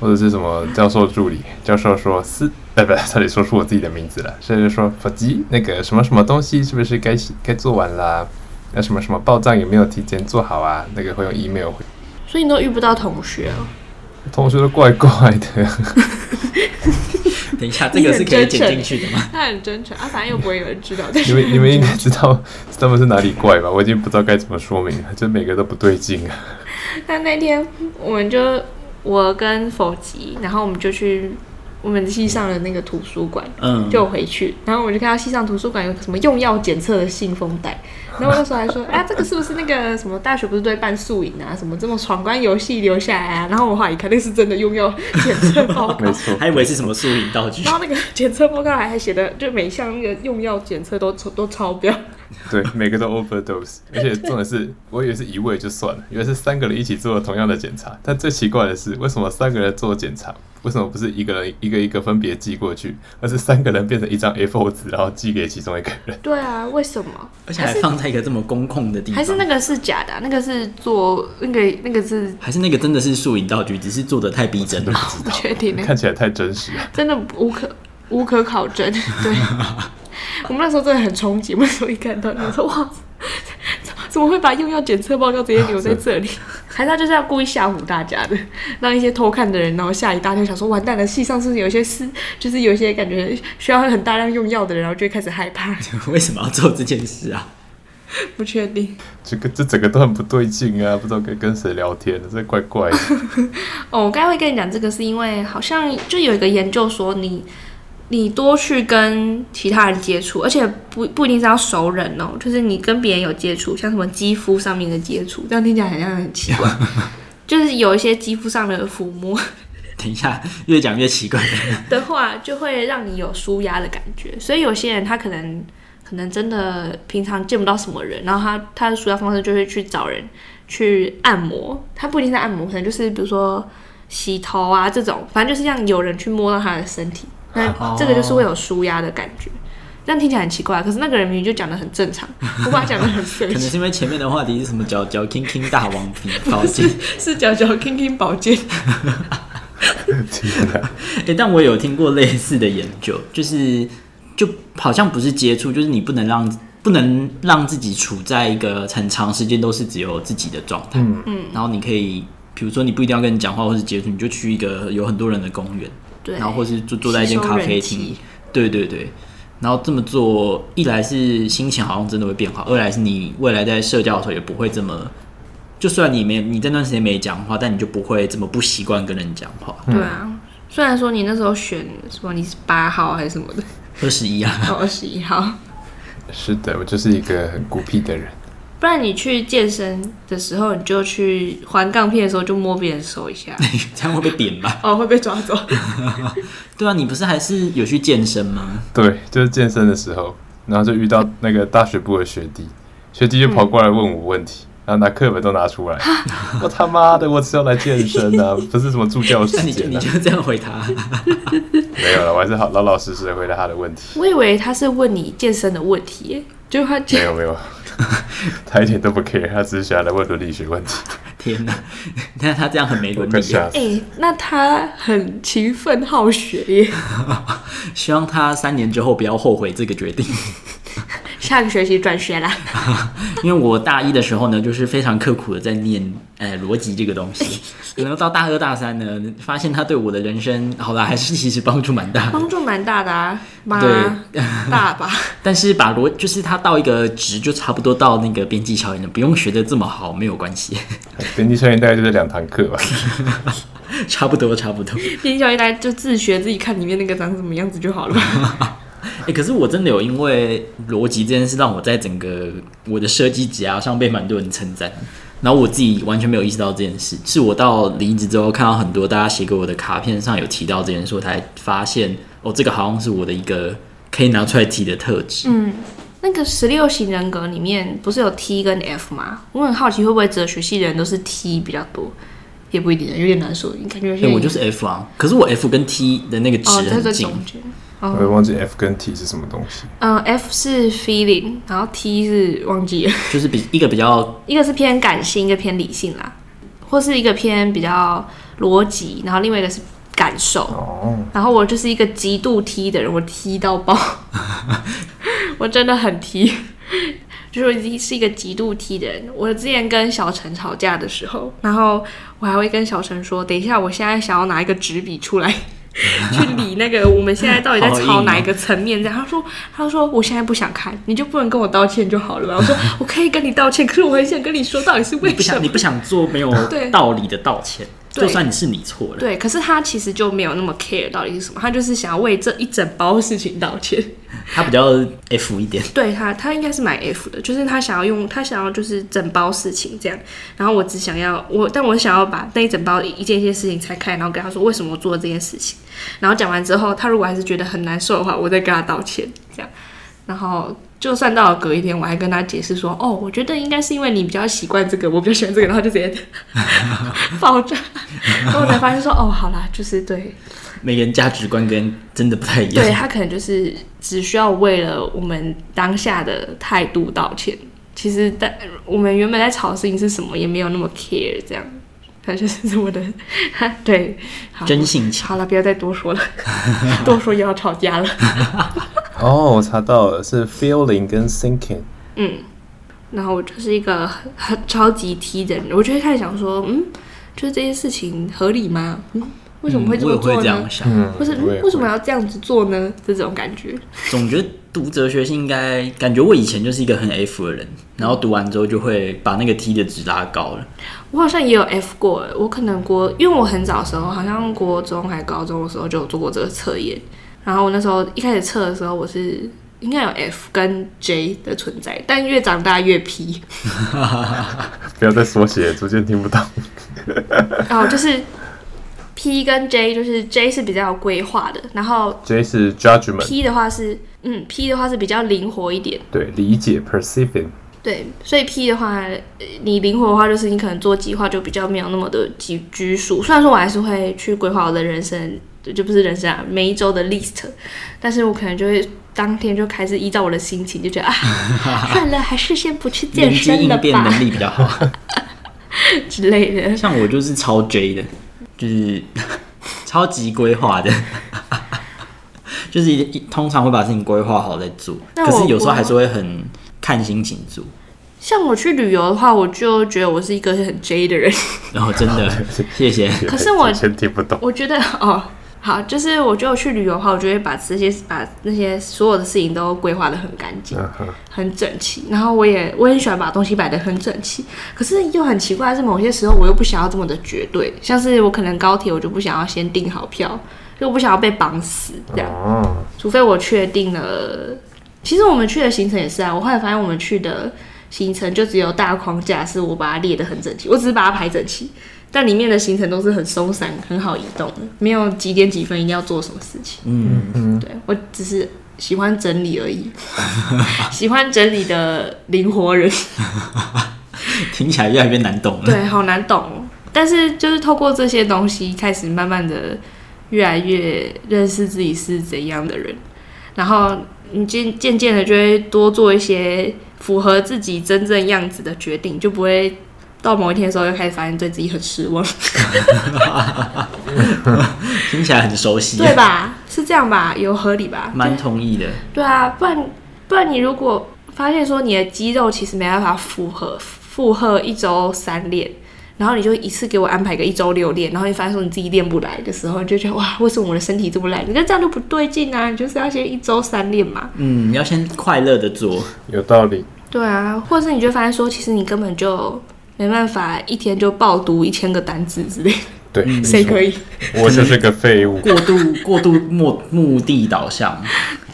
或者是什么教授助理，教授说是，哎不，差点说出我自己的名字了，所以就说否极那个什么什么东西是不是该该做完啦？那什么什么报账有没有提前做好啊？那个会用 email 回。所以你都遇不到同学？同学都怪怪的。等一下，这个是可以剪进去的吗？他很真诚啊，反正又不会有人知道。你们你们应该知道他们是哪里怪吧？我已经不知道该怎么说明了，就每个都不对劲啊。那那天我们就我跟否极，然后我们就去我们系上的那个图书馆，嗯，就回去，然后我就看到系上图书馆有什么用药检测的信封袋。然后那时候还说，啊，这个是不是那个什么大学不是都会办宿营啊？什么这么闯关游戏留下来啊？然后我后来一看，那是真的用药检测报告，没错，还以为是什么宿营道具。然后那个检测报告还还写的，就每项那个用药检测都都超标。对，每个都 overdose，而且重点是，我以为是一位就算了，原来是三个人一起做了同样的检查。但最奇怪的是，为什么三个人做检查，为什么不是一个人一个一个分别寄过去，而是三个人变成一张 A4 纸，然后寄给其中一个人？对啊，为什么？而且还放在一个这么公共的地方？还是那个是假的啊？那个是做那个那个是？还是那个真的是摄影道具，只是做的太逼真了？不确定，看起来太真实了，真的无可无可考证。对。我们那时候真的很憧憬，那时候一看到，你说哇，怎么会把用药检测报告直接留在这里？还是他就是要故意吓唬大家的，让一些偷看的人，然后吓一大跳，想说完蛋了，戏上是有一些事，就是有一些感觉需要很大量用药的人，然后就会开始害怕。为什么要做这件事啊？不确定。这个这整个都很不对劲啊，不知道该跟谁聊天，这怪怪的。哦，我刚才会跟你讲这个，是因为好像就有一个研究说你。你多去跟其他人接触，而且不不一定是要熟人哦，就是你跟别人有接触，像什么肌肤上面的接触，这样听起来好像很奇怪，就是有一些肌肤上的抚摸。等一下，越讲越奇怪的话，就会让你有舒压的感觉。所以有些人他可能可能真的平常见不到什么人，然后他他的舒压方式就会去找人去按摩，他不一定是按摩，可能就是比如说洗头啊这种，反正就是让有人去摸到他的身体。那这个就是会有舒压的感觉，这样听起来很奇怪。可是那个人明明就讲的很正常，我把他讲的很随。可能是因为前面的话题是什么“脚脚 king king 大王皮保健”，是“脚脚 king king 保健”。天哪！哎，但我有听过类似的研究，就是就好像不是接触，就是你不能让不能让自己处在一个很长时间都是只有自己的状态。嗯嗯。然后你可以，比如说你不一定要跟人讲话或是接触，你就去一个有很多人的公园。然后或是坐坐在一间咖啡厅，对对对，然后这么做，一来是心情好像真的会变好，二来是你未来在社交的时候也不会这么，就算你没你这段时间没讲话，但你就不会这么不习惯跟人讲话。对啊，虽然说你那时候选什么你是八号还是什么的，二十一啊，二十一号，是的，我就是一个很孤僻的人。不然你去健身的时候，你就去还杠片的时候就摸别人手一下，这样会被点吧？哦，会被抓走。对啊，你不是还是有去健身吗？对，就是健身的时候，然后就遇到那个大学部的学弟，学弟就跑过来问我问题，嗯、然后拿课本都拿出来。我他妈的，我只要来健身啊，不是什么助教时间、啊。你就你就这样回答？没有了，我还是好老老实实的回答他的问题。我以为他是问你健身的问题，就他没有没有。他一点都不 care，他只是想来问伦理学问题。天哪，你看他这样很没伦理。哎、欸，那他很勤奋好学耶。希望他三年之后不要后悔这个决定。下个学期转学啦。因为我大一的时候呢，就是非常刻苦的在念呃逻辑这个东西，然后到大二大三呢，发现他对我的人生，好啦，还是其实帮助蛮大的。帮助蛮大的啊，对，大吧。但是把逻就是他到一个值，就差不多到那个边际效应了，不用学的这么好，没有关系。边际效应大概就是两堂课吧。差不多，差不多。边际效应大概就自学，自己看里面那个长什么样子就好了。哎、欸，可是我真的有因为逻辑这件事，让我在整个我的设计职涯上被蛮多人称赞，然后我自己完全没有意识到这件事，是我到离职之后看到很多大家写给我的卡片上有提到这件事，我才发现哦，这个好像是我的一个可以拿出来提的特质。嗯，那个十六型人格里面不是有 T 跟 F 吗？我很好奇会不会哲学系的人都是 T 比较多，也不一定，有点难说。你感觉？对，我就是 F 啊，可是我 F 跟 T 的那个值很近。哦我也忘记 F 跟 T 是什么东西。嗯、呃、F 是 feeling，然后 T 是忘记了，就是比一个比较，一个是偏感性，一个偏理性啦。或是一个偏比较逻辑，然后另外一个是感受。哦，然后我就是一个极度 T 的人，我 T 到爆，我真的很 T，就是我已经是一个极度 T 的人。我之前跟小陈吵架的时候，然后我还会跟小陈说：“等一下，我现在想要拿一个纸笔出来。” 去理那个，我们现在到底在吵哪一个层面？这样，他说，他说，我现在不想看，你就不能跟我道歉就好了吧？我说，我可以跟你道歉，可是我很想跟你说，到底是为什么？你不想，你不想做没有 道理的道歉，就算你是你错了。对，可是他其实就没有那么 care 到底是什么，他就是想要为这一整包事情道歉。他比较 F 一点，对他，他应该是蛮 F 的，就是他想要用，他想要就是整包事情这样，然后我只想要我，但我想要把那一整包一件一件事情拆开，然后跟他说为什么我做了这件事情，然后讲完之后，他如果还是觉得很难受的话，我再跟他道歉这样，然后就算到了隔一天，我还跟他解释说，哦，我觉得应该是因为你比较习惯这个，我比较喜欢这个，然后就直接 爆炸，然后我才发现说，哦，好啦，就是对。每个人价值观跟真的不太一样。对，他可能就是只需要为了我们当下的态度道歉。其实，但我们原本在吵的事情是什么，也没有那么 care。这样，他就是这么的，对，真性情。好了，不要再多说了，多说又要吵架了。哦，我查到了，是 feeling 跟 thinking。嗯，然后我就是一个很超级 T 的人，我就会开始想说，嗯，就是这些事情合理吗？嗯。为什么会这么做呢？嗯，不是为什么要这样子做呢？这种感觉，总觉得读哲学是应该感觉我以前就是一个很 F 的人，然后读完之后就会把那个 T 的值拉高了。我好像也有 F 过，我可能国，因为我很早的时候，好像国中还高中的时候就有做过这个测验。然后我那时候一开始测的时候，我是应该有 F 跟 J 的存在，但越长大越 P。不要再缩写，逐渐听不到。哦，就是。P 跟 J 就是 J 是比较有规划的，然后 J 是 judgment。P 的话是，嗯，P 的话是比较灵活一点。对，理解 perceiving。对，所以 P 的话，你灵活的话，就是你可能做计划就比较没有那么的拘拘束。虽然说我还是会去规划我的人生，就不是人生啊，每一周的 list，但是我可能就会当天就开始依照我的心情，就觉得啊，算了，还是先不去健身了吧。应变能力比较好 之类的。像我就是超 J 的。就是 超级规划的，就是一通常会把事情规划好再做，可是有时候还是会很看心情做。像我去旅游的话，我就觉得我是一个很 J 的人。然后、哦、真的，谢谢。可是我真听不懂。我觉得哦。好，就是我觉得我去旅游的话，我就会把这些把那些所有的事情都规划的很干净、uh. 很整齐。然后我也我很喜欢把东西摆的很整齐。可是又很奇怪的是，某些时候我又不想要这么的绝对。像是我可能高铁，我就不想要先订好票，就不想要被绑死这样。Uh. 除非我确定了。其实我们去的行程也是啊。我后来发现我们去的行程就只有大框架是我把它列得很整齐，我只是把它排整齐。但里面的行程都是很松散、很好移动的，没有几点几分一定要做什么事情。嗯嗯，对，我只是喜欢整理而已，喜欢整理的灵活人。听起来越来越难懂了。对，好难懂。但是就是透过这些东西，开始慢慢的越来越认识自己是怎样的人，然后你渐渐渐的就会多做一些符合自己真正样子的决定，就不会。到某一天的时候，又开始发现对自己很失望，听起来很熟悉，对吧？是这样吧？有合理吧？蛮同意的。对啊，不然不然你如果发现说你的肌肉其实没办法负荷负荷一周三练，然后你就一次给我安排个一周六练，然后你发现说你自己练不来的时候，你就觉得哇，为什么我的身体这么烂？你看这样就不对劲啊！你就是要先一周三练嘛。嗯，你要先快乐的做，有道理。对啊，或者是你就发现说，其实你根本就。没办法，一天就爆读一千个单字之类的。对，谁可以？我就是个废物。过度过度目目的导向。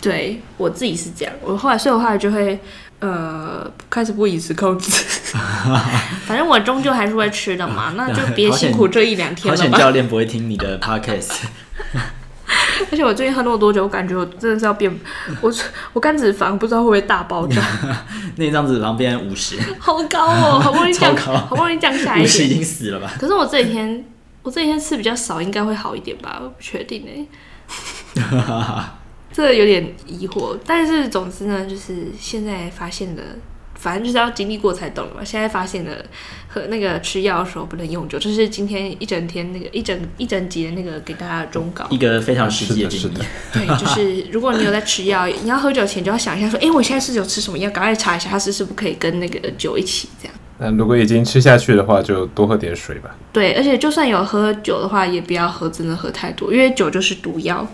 对，我自己是这样，我后来所以我后来就会呃开始不饮食控制。反正我终究还是会吃的嘛，那就别辛苦这一两天了。好险教练不会听你的 podcast。而且我最近喝那么多酒，我感觉我真的是要变，我我肝脂肪不知道会不会大爆炸。那张脂肪变五十，好高哦，好不容易降，好不容易降下来一点。五十已经死了吧？可是我这几天，我这几天吃比较少，应该会好一点吧？我不确定哎，这个有点疑惑。但是总之呢，就是现在发现的反正就是要经历过才懂嘛。现在发现的，和那个吃药的时候不能用酒，这、就是今天一整天那个一整一整集的那个给大家的忠告，一个非常实际的建议。对，就是如果你有在吃药，你要喝酒前就要想一下，说，哎、欸，我现在是有吃什么药，赶快查一下，它是是不可以跟那个酒一起这样。那如果已经吃下去的话，就多喝点水吧。对，而且就算有喝酒的话，也不要喝，真的喝太多，因为酒就是毒药。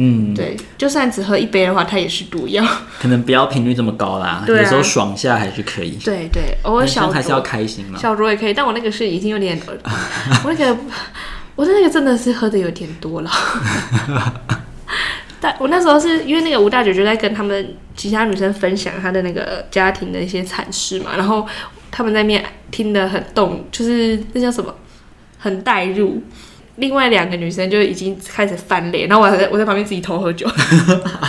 嗯，对，就算只喝一杯的话，它也是毒药。可能不要频率这么高啦，对啊、有时候爽下还是可以。对对，偶尔小酌还是要开心嘛。小酌也可以，但我那个是已经有点，我那个我的那个真的是喝的有点多了。但我那时候是因为那个吴大姐就在跟他们其他女生分享她的那个家庭的一些惨事嘛，然后他们在那边听得很动，就是那叫什么，很带入。另外两个女生就已经开始翻脸，然后我在我在旁边自己偷喝酒，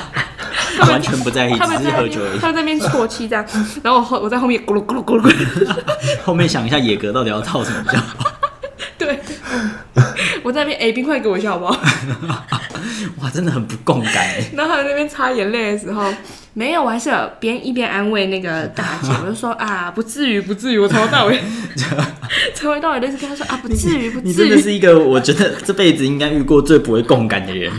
完全不在意，他们在喝酒而已。他们在那边啜泣这样，然后我后我在后面咕噜咕噜咕噜咕噜，后面想一下野格到底要套什么比较好？对，我在那边哎，冰块给我一下好不好？哇，真的很不共感。然后他在那边擦眼泪的时候，没有，我还是有边一边安慰那个大姐，我就说啊，不至于，不至于，我从头到尾。从头到尾都是跟他说啊，不至于，不至于。你真的是一个我觉得这辈子应该遇过最不会共感的人，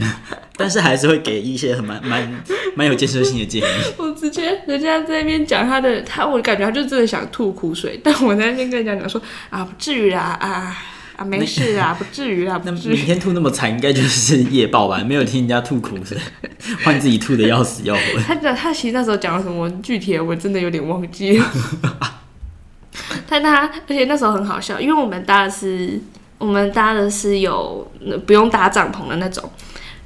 但是还是会给一些很蛮蛮蛮有建设性的建议。我直接人家在那边讲他的，他我感觉他就真的想吐苦水，但我在那边跟人家讲说啊，不至于啦啊啊，没事啊，不至于啦。那明天吐那么惨，应该就是夜报吧？没有听人家吐苦水，换自己吐的要死要活。他讲他其实那时候讲了什么具体的，我真的有点忘记了。但他，而且那时候很好笑，因为我们搭的是我们搭的是有不用搭帐篷的那种，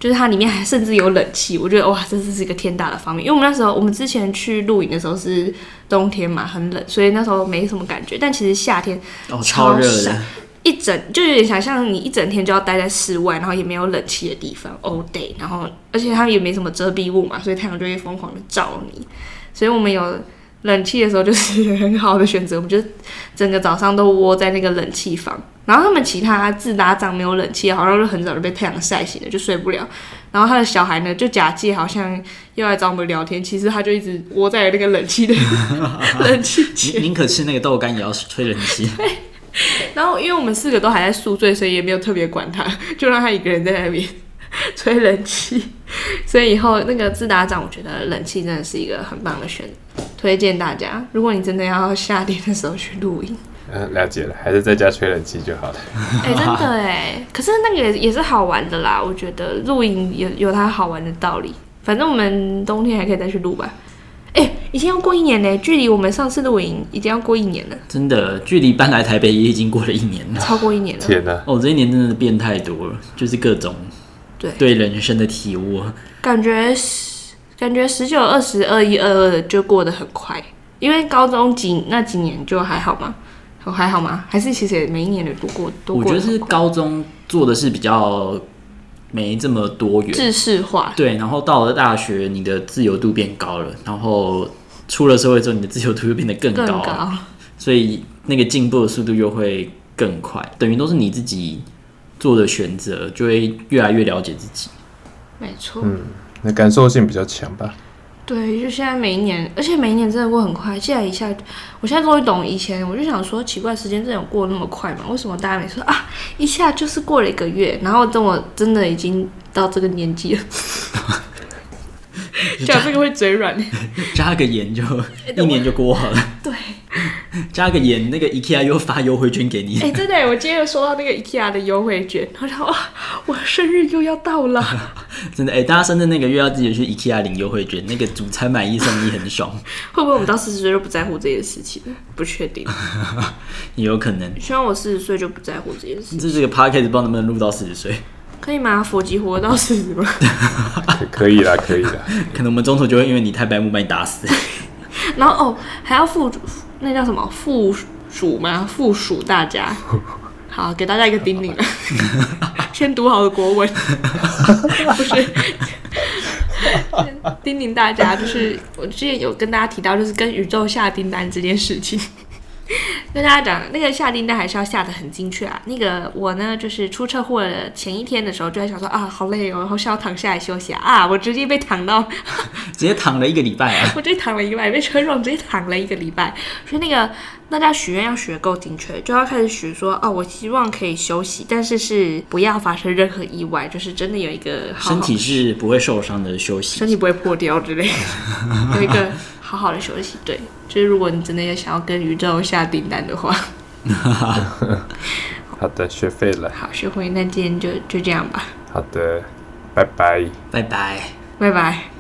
就是它里面还甚至有冷气。我觉得哇，这是一个天大的方面。因为我们那时候我们之前去露营的时候是冬天嘛，很冷，所以那时候没什么感觉。但其实夏天超热的，一整就有点想像你一整天就要待在室外，然后也没有冷气的地方，all day。然后而且它也没什么遮蔽物嘛，所以太阳就会疯狂的照你。所以我们有。冷气的时候就是很好的选择，我们就整个早上都窝在那个冷气房。然后他们其他自搭帐没有冷气，好像就很早就被太阳晒醒了，就睡不了。然后他的小孩呢，就假借好像又来找我们聊天，其实他就一直窝在那个冷气的冷气前。宁可吃那个豆干也要吹冷气。对。然后因为我们四个都还在宿醉，所以也没有特别管他，就让他一个人在那边 吹冷气。所以以后那个自打长，我觉得冷气真的是一个很棒的选择。推荐大家，如果你真的要夏天的时候去露营，嗯，了解了，还是在家吹冷气就好了。哎、欸，真的哎，可是那个也也是好玩的啦。我觉得露营有有它好玩的道理。反正我们冬天还可以再去录吧。哎、欸，已经要过一年呢，距离我们上次露营已经要过一年了。真的，距离搬来台北也已经过了一年了，超过一年了。天哪！哦，这一年真的变太多了，就是各种对对人生的体悟，感觉是。感觉十九、二十、二一、二二就过得很快，因为高中几那几年就还好吗？还好吗？还是其实每一年的都过都过。我觉得是高中做的是比较没这么多元，制式化。对，然后到了大学，你的自由度变高了，然后出了社会之后，你的自由度又变得更高，更高，所以那个进步的速度又会更快。等于都是你自己做的选择，就会越来越了解自己。没错。嗯。那感受性比较强吧？对，就现在每一年，而且每一年真的过很快。现在一下，我现在终于懂以前，我就想说，奇怪，时间真的有过那么快吗？为什么大家每次说啊，一下就是过了一个月，然后等我真的已经到这个年纪了。讲这个会嘴软，加个盐就一年就过好了。对，加个盐，那个 IKEA 又发优惠券给你。哎、欸，真的，我今天又收到那个 IKEA 的优惠券，然后哇，我生日又要到了。真的，哎、欸，大家生日那个月要自己去 IKEA 领优惠券，那个主餐买一送一很爽。会不会我们到四十岁就不在乎这件事情？不确定，也 有可能。希望我四十岁就不在乎这件事情。这是个 podcast，不知道能不能录到四十岁。可以吗？佛吉活到四十吗？可以啦，可以啦。可能我们中途就会因为你太白目把你打死。然后哦，还要附那叫什么附属吗？附属大家。好，给大家一个叮咛了。先读好了国文。不是。叮咛大家，就是我之前有跟大家提到，就是跟宇宙下订单这件事情。跟大家讲，那个下订单还是要下的很精确啊。那个我呢，就是出车祸的前一天的时候，就在想说啊，好累哦，然后是要躺下来休息啊。啊，我直接被躺到 直接躺了一个礼拜啊！我直接躺了一个礼拜，被车撞，直接躺了一个礼拜。所以那个大家许愿要许够精确，就要开始许说哦，我希望可以休息，但是是不要发生任何意外，就是真的有一个好好身体是不会受伤的休息，身体不会破掉之类的，有一个好好的休息。对，就是如果你真的要想要跟宇宙下订单的话。好的，学会了。好，学会，那今天就就这样吧。好的，拜拜，拜拜，拜拜。